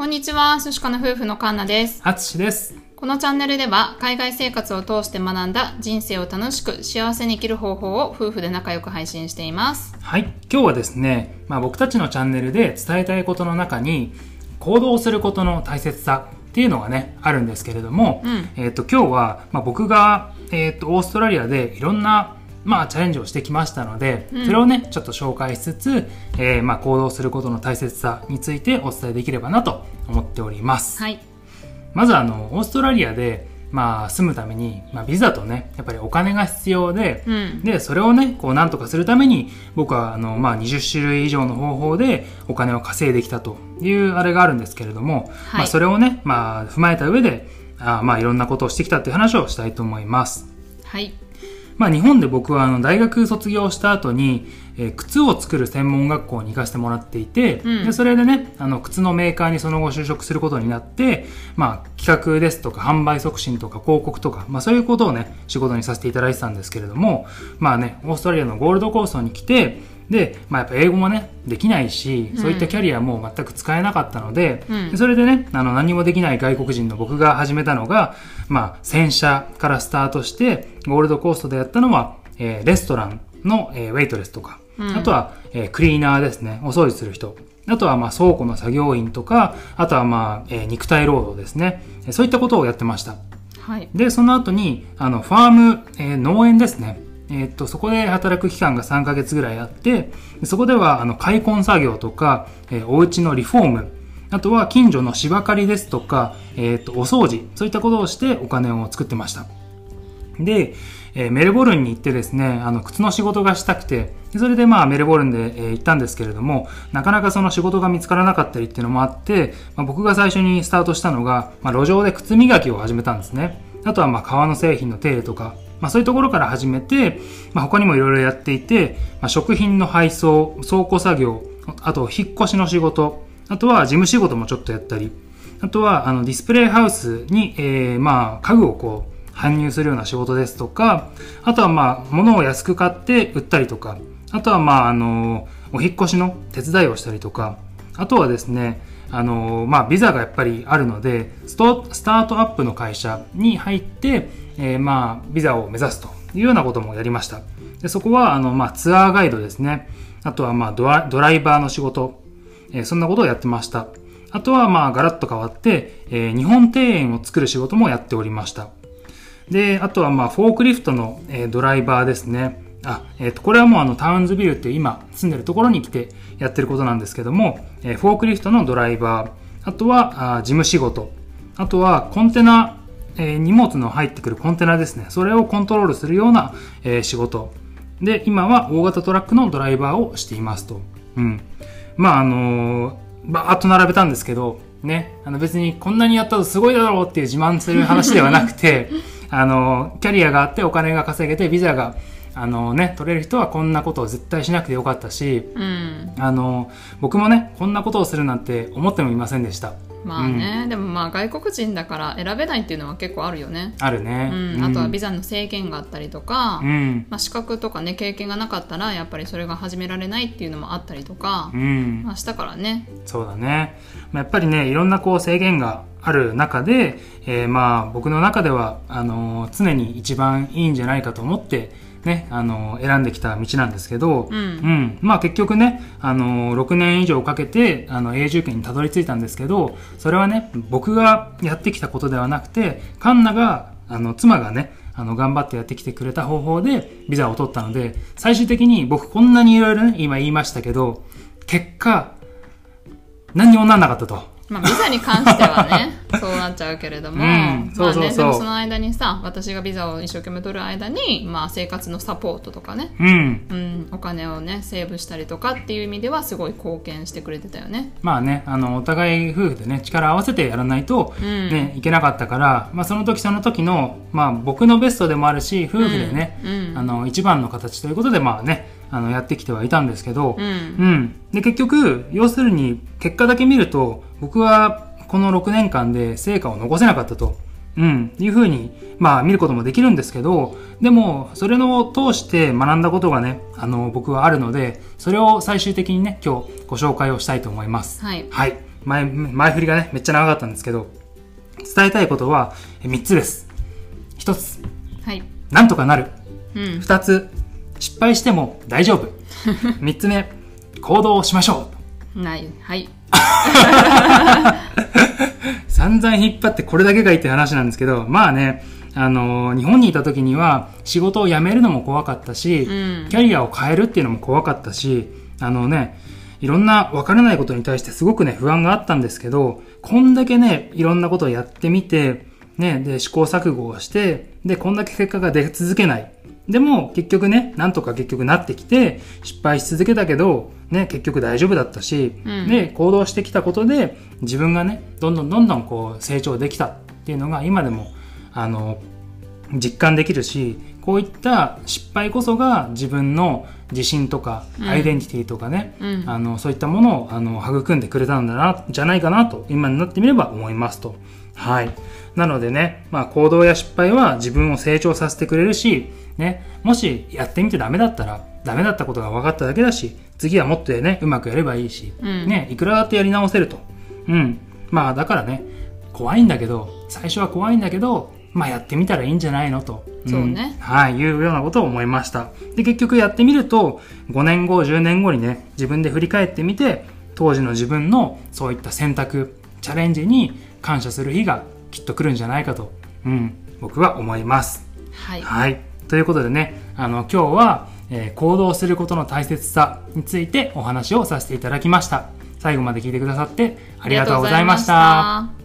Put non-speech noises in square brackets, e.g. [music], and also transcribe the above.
こんにちは、寿司かの夫婦のカンナです。あつしです。このチャンネルでは、海外生活を通して学んだ人生を楽しく幸せに生きる方法を夫婦で仲良く配信しています。はい。今日はですね、まあ僕たちのチャンネルで伝えたいことの中に、行動することの大切さっていうのがね、あるんですけれども、うんえっ、と、今日は、まあ僕が、えっ、と、オーストラリアでいろんな、まあ、チャレンジをしてきましたので、うんそれをね、ちょっと紹介しつつ、えーまあ、行動することの大切さについてお伝えできればなと思っております。はい。まずあの、オーストラリアで、まあ、住むために、まあ、ビザとね、やっぱりお金が必要で、うん。で、それをね、こう、なんとかするために、僕は、あの、まあ、20種類以上の方法でお金を稼いできたというあれがあるんですけれども、はいまあ、それをね、まあ、踏まえた上で、あまあ、いろんなことをしてきたっていう話をしたいと思います。はい。まあ、日本で僕はあの大学卒業した後に、えー靴を作る専門学校に行かせてもらっていて、うん。でそれでねあの靴のメーカーにその後就職することになって、まあ、企画ですとか販売促進とか広告とか、まあ、そういうことをね仕事にさせていただいてたんですけれどもまあねオーストラリアのゴールドコーストに来てで、まあ、やっぱ英語もねできないしそういったキャリアも全く使えなかったので、うん。でそれでねあの何もできない外国人の僕が始めたのが、まあ、洗車からスタートしてゴールドコーストでやったのは、えーレストランの、えーウェイトレスとか、うん。あとは、えークリーナーですねお掃除する人。あとはまあ倉庫の作業員とかあとはまあ、えー肉体労働ですね。えーそういったことをやってました。はい。でその後にあのファーム、えー農園ですねえっとそこで働く期間が3ヶ月ぐらいあってそこではあの開墾作業とか、えーお家のリフォームあとは近所の芝刈りですとか、えーっとお掃除そういったことをしてお金を作ってましたで、えーメルボルンに行ってですね、あの、靴の仕事がしたくて、それでまあメルボルンで、え行ったんですけれども、なかなかその仕事が見つからなかったりっていうのもあって、まあ、僕が最初にスタートしたのが、まあ、路上で靴磨きを始めたんですね。あとはまあ革の製品の手入れとか、まあそういうところから始めて、まあ他にもいろいろやっていて、まあ食品の配送、倉庫作業、あと引っ越しの仕事、あとは事務仕事もちょっとやったり、あとは、あの、ディスプレイハウスに、えー、まあ、家具をこう、搬入するような仕事ですとか、あとはまあ、物を安く買って売ったりとか、あとはまあ、あの、お引っ越しの手伝いをしたりとか、あとはですね、あの、まあ、ビザがやっぱりあるので、ストスタートアップの会社に入って、えー、まあ、ビザを目指すというようなこともやりました。で、そこは、あの、まあ、ツアーガイドですね。あとはまあ、ドラドライバーの仕事、えーそんなことをやってました。あとはまあガラッと変わって、えー日本庭園を作る仕事もやっておりました。で、あとはまあフォークリフトの、えドライバーですね。あ、えっ、と、これはもうあのタウンズビルっていう今住んでるところに来てやってることなんですけども、えーフォークリフトのドライバー、あとはあ事務仕事、あとはコンテナ、えー荷物の入ってくるコンテナですね。それをコントロールするような、えー仕事。で、今は大型トラックのドライバーをしていますと。うん。まああのーバーッと並べたんですけど、ね、あの別にこんなにやったとすごいだろうっていう自慢する話ではなくて、[laughs] あの、キャリアがあってお金が稼げてビザが、あのね、取れる人はこんなことを絶対しなくてよかったし、うん。あの、僕もね、こんなことをするなんて思ってもいませんでした。まあね、でもまあ外国人だから選べないっていうのは結構あるよね。あるね。うん。あとはビザの制限があったりとか、うん。まあ資格とかね、経験がなかったらやっぱりそれが始められないっていうのもあったりとかう、ん。まあしたからね。そうだね。まあやっぱりね、いろんなこう制限がある中で、えーまあ僕の中では、あのー常に一番いいんじゃないかと思って、ね、あのー選んできた道なんですけど、うんうん。まあ結局ね、あのー6年以上かけて、あの、永住権にたどり着いたんですけど、それはね、僕がやってきたことではなくて、カンナが、あの、妻がね、あの、頑張ってやってきてくれた方法でビザを取ったので、最終的に僕こんなにいろいろね、今言いましたけど、結果、何にもなんなかったと。まあ、ビザに関してはね [laughs] そうなっちゃうけれども、うまあね、でもその間にさ私がビザを一生懸命取る間に、まあ、生活のサポートとかね、うん。うん、お金をねセーブしたりとかっていう意味ではすごい貢献してくれてたよね。まあね、あの、お互い夫婦でね、力を合わせてやらないと、うん。ね、いけなかったから、まあその時その時の、まあ僕のベストでもあるし、夫婦でね、うん。あの、一番の形ということで、まあね、あの、やってきてはいたんですけど、うんうん。で、結局、要するに、結果だけ見ると、僕はこの6年間で成果を残せなかったと。うん、いうふうに、まあ見ることもできるんですけど、でも、それの通して学んだことがね、あの、僕はあるので、それを最終的にね、今日ご紹介をしたいと思います。はいはい。前、前振りがね、めっちゃ長かったんですけど、伝えたいことは3つです。1つ、はい。なんとかなる。うん。2つ、失敗しても大丈夫。[laughs] 3つ目、行動をしましょう。ない。はい。[laughs] 散々引っ張ってこれだけがいいって話なんですけど、まあね、あのー日本にいた時には仕事を辞めるのも怖かったし、うんキャリアを変えるっていうのも怖かったし、あのね、いろんな分からないことに対してすごくね、不安があったんですけど、こんだけね、いろんなことをやってみて、ね、で、試行錯誤をして、で、こんだけ結果が出続けない。でも、結局ね、なんとか結局なってきて、失敗し続けたけど、ね、結局大丈夫だったし、うん。で、行動してきたことで、自分がね、どんどんどんどんこう、成長できたっていうのが、今でも、あの、実感できるし、こういった失敗こそが自分の自信とか、うんアイデンティティとかね、うん。あの、そういったものを、あの、育んでくれたんだな、じゃないかなと、今になってみれば思いますと。はい。なのでね、まあ、行動や失敗は自分を成長させてくれるし、ね、もしやってみてダメだったら、ダメだったことが分かっただけだし、次はもっとね、うまくやればいいし、うんね、いくらだってやり直せると。うん。まあ、だからね、怖いんだけど、最初は怖いんだけど、まあやってみたらいいんじゃないのと。んそうねはい、いうようなことを思いました。で、結局やってみると、5年後、10年後にね、自分で振り返ってみて、当時の自分のそういった選択、チャレンジに感謝する日がきっと来るんじゃないかと、うん、僕は思います。はい。はい。ということでね、あの、今日は、えー行動することの大切さについてお話をさせていただきました。最後まで聞いてくださって。ありがとうございました